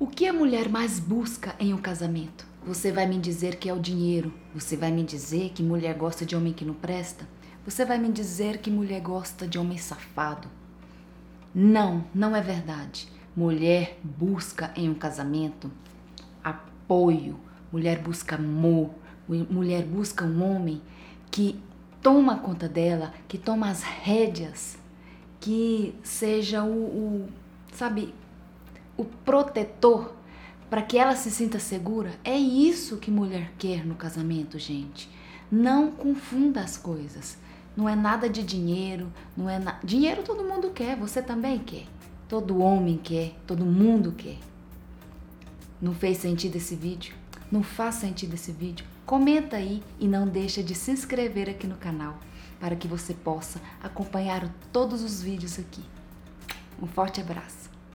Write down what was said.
O que a mulher mais busca em um casamento? Você vai me dizer que é o dinheiro. Você vai me dizer que mulher gosta de homem que não presta? Você vai me dizer que mulher gosta de homem safado? Não, não é verdade. Mulher busca em um casamento apoio, mulher busca amor, mulher busca um homem que toma conta dela, que toma as rédeas, que seja o, o sabe, o protetor para que ela se sinta segura. É isso que mulher quer no casamento, gente. Não confunda as coisas. Não é nada de dinheiro, não é na... dinheiro todo mundo quer, você também quer. Todo homem quer, todo mundo quer. Não fez sentido esse vídeo? Não faz sentido esse vídeo? Comenta aí e não deixa de se inscrever aqui no canal para que você possa acompanhar todos os vídeos aqui. Um forte abraço.